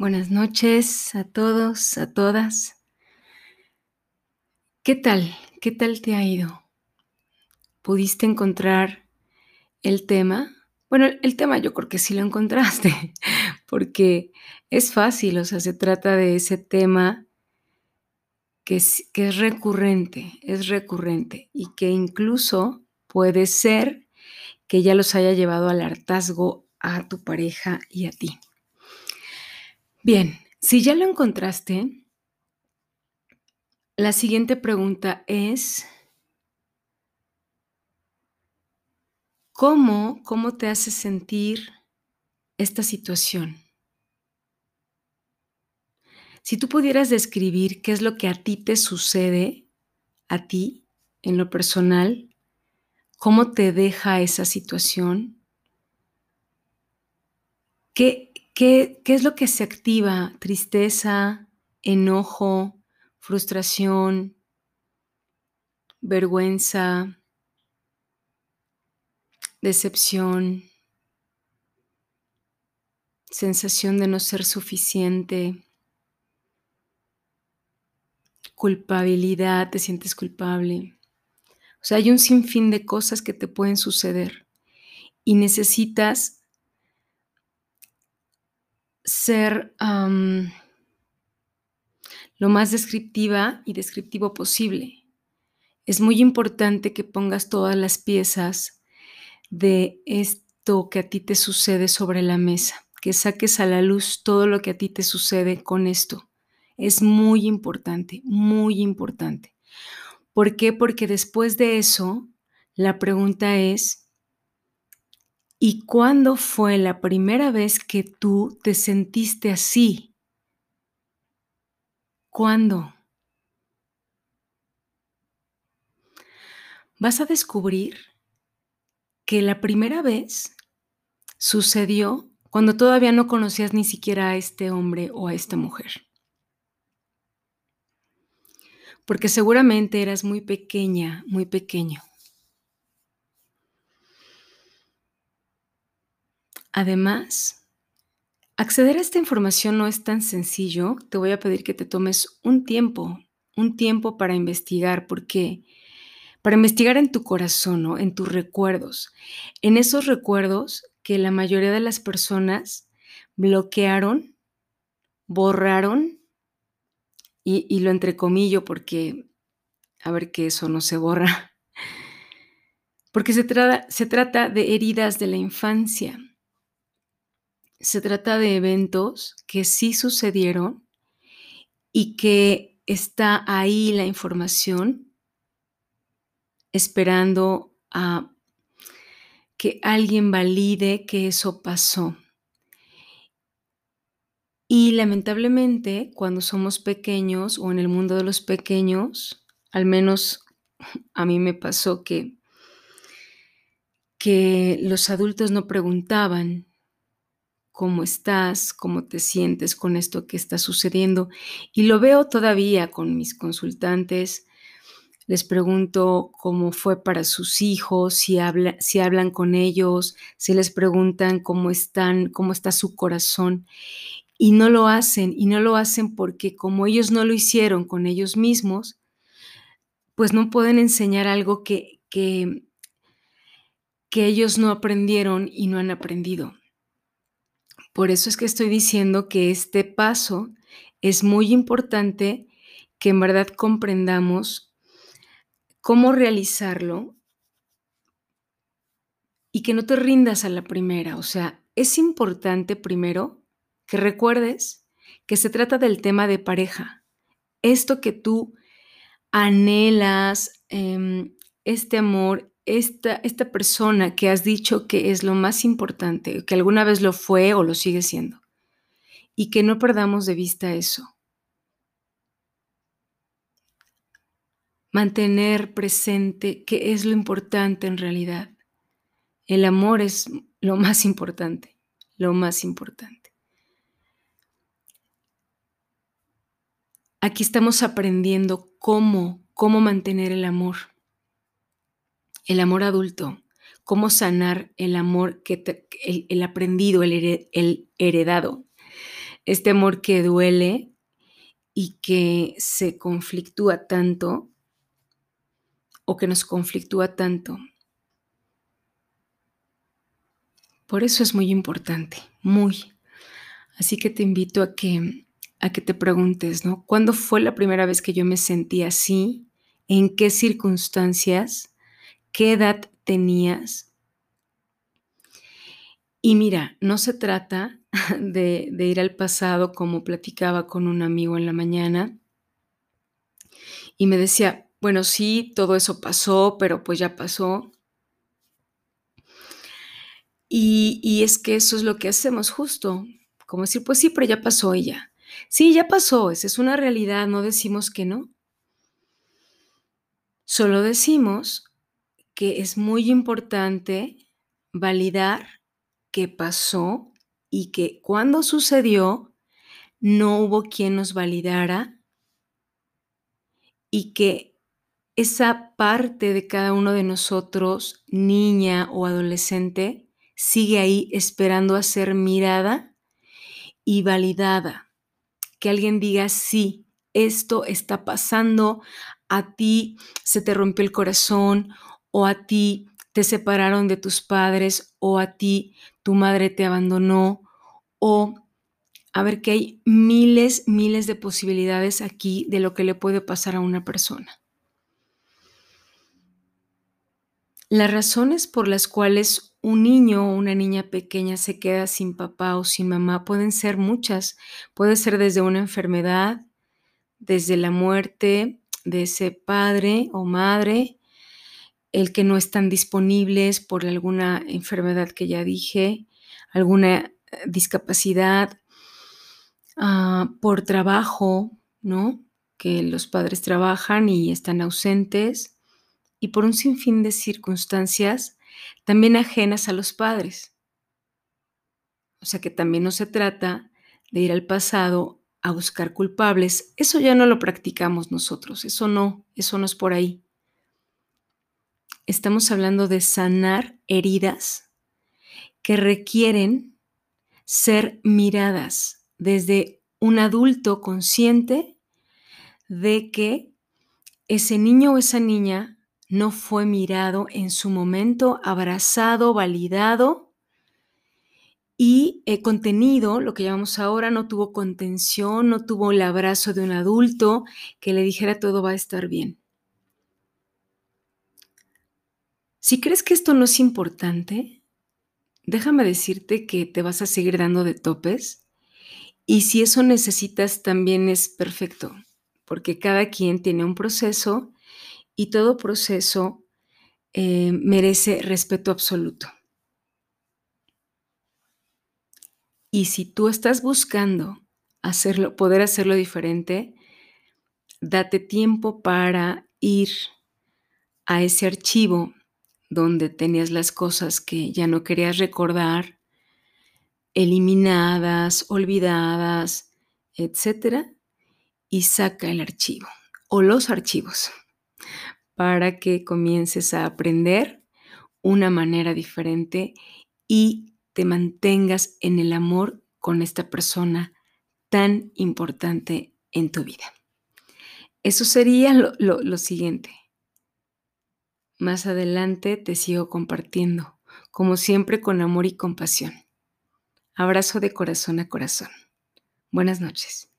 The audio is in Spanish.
Buenas noches a todos, a todas. ¿Qué tal? ¿Qué tal te ha ido? ¿Pudiste encontrar el tema? Bueno, el tema yo creo que sí lo encontraste, porque es fácil, o sea, se trata de ese tema que es, que es recurrente, es recurrente y que incluso puede ser que ya los haya llevado al hartazgo a tu pareja y a ti. Bien, si ya lo encontraste, la siguiente pregunta es, ¿cómo, cómo te hace sentir esta situación? Si tú pudieras describir qué es lo que a ti te sucede, a ti, en lo personal, cómo te deja esa situación, ¿qué, ¿Qué, es lo que se activa? Tristeza, enojo, frustración, vergüenza, decepción, sensación de no ser suficiente, culpabilidad, te sientes culpable. O sea, hay un sinfín de cosas que te pueden suceder y necesitas ser lo más descriptiva y descriptivo posible. Es muy importante que pongas todas las piezas de esto que a ti te sucede sobre la mesa, que saques a la luz todo lo que a ti te sucede con esto. Es muy importante, muy importante. ¿Por qué? Porque después de eso, la pregunta es, ¿Y cuándo fue la primera vez que tú te sentiste así? ¿Cuándo? Vas a descubrir que la primera vez sucedió cuando todavía no conocías ni siquiera a este hombre o a esta mujer. Porque seguramente eras muy pequeña, muy pequeño. Además, acceder a esta información no es tan sencillo. Te voy a pedir que te tomes un tiempo, un tiempo para investigar, porque para investigar en tu corazón, en tus recuerdos, en esos recuerdos que la mayoría de las personas bloquearon, borraron, y, y lo entrecomillo porque, a ver que eso no se borra, porque se, se trata de heridas de la infancia se trata de eventos que sí sucedieron y que está ahí la información esperando a que alguien valide que eso pasó. Y lamentablemente, cuando somos pequeños o en el mundo de los pequeños, al menos a mí me pasó que, que los adultos no preguntaban cómo estás, cómo te sientes con esto que está sucediendo. Y lo veo todavía con mis consultantes. Les pregunto cómo fue para sus hijos, si, si hablan con ellos, si les preguntan cómo están, cómo está su corazón. Y no lo hacen, y no lo hacen porque como ellos no lo hicieron con ellos mismos, pues no pueden enseñar algo que, que, que ellos no aprendieron y no han aprendido. Por eso es que estoy diciendo que este paso es muy importante que en verdad comprendamos cómo realizarlo y que no te rindas a la primera. O sea, es importante primero que recuerdes que se trata del tema de pareja. Esto que tú anhelas, em, este amor, esta, esta persona que has dicho que es lo más importante, que alguna vez lo fue o lo sigue siendo, y que no perdamos de vista eso. Mantener presente qué es lo importante en realidad. El amor es lo más importante, lo más importante. Aquí estamos aprendiendo cómo, cómo mantener el amor el amor adulto, cómo sanar el amor que el, aprendido, el, heredado. este amor que duele y que se conflictúa tanto o que nos conflictúa tanto. Por eso es muy importante, muy. Así que te invito a que a que te preguntes, ¿no? ¿Cuándo fue la primera vez que yo me sentí así? ¿En qué circunstancias? ¿Qué edad tenías? Y mira, no se trata de, ir al pasado como platicaba con un amigo en la mañana y me decía, bueno, sí, todo eso pasó, pero pues ya pasó. Y, y es que eso es lo que hacemos justo, como decir, pues sí, pero ya pasó y ya. Sí, ya pasó, esa es una realidad, no decimos que no. Solo decimos que es muy importante validar qué pasó y que cuando sucedió no hubo quien nos validara y que esa parte de cada uno de nosotros, niña o adolescente, sigue ahí esperando a ser mirada y validada. Que alguien diga, sí, esto está pasando, a ti se te rompió el corazón o a ti te separaron de tus padres o a ti tu madre te abandonó o a ver que hay miles, miles de posibilidades aquí de lo que le puede pasar a una persona. Las razones por las cuales un niño o una niña pequeña se queda sin papá o sin mamá pueden ser muchas. Puede ser desde una enfermedad, desde la muerte de ese padre o madre, el que no están disponibles por alguna enfermedad que ya dije, alguna eh, discapacidad, ah, por trabajo, ¿no? Que los padres trabajan y están ausentes, y por un sinfín de circunstancias también ajenas a los padres. O sea que también no se trata de ir al pasado a buscar culpables. Eso ya no lo practicamos nosotros, eso no, eso no es por ahí. Estamos hablando de sanar heridas que requieren ser miradas desde un adulto consciente de que ese niño o esa niña no fue mirado en su momento, abrazado, validado y el contenido, lo que llamamos ahora, no tuvo contención, no tuvo el abrazo de un adulto que le dijera todo va a estar bien. Si crees que esto no es importante, déjame decirte que te vas a seguir dando de topes y si eso necesitas también es perfecto, porque cada quien tiene un proceso y todo proceso eh, merece respeto absoluto. Y si tú estás buscando hacerlo, poder hacerlo diferente, date tiempo para ir a ese archivo donde tenías las cosas que ya no querías recordar, eliminadas, olvidadas, etcétera, y saca el archivo o los archivos para que comiences a aprender una manera diferente y te mantengas en el amor con esta persona tan importante en tu vida. Eso sería lo, siguiente. Más adelante te sigo compartiendo, como siempre con amor y compasión. Abrazo de corazón a corazón. Buenas noches.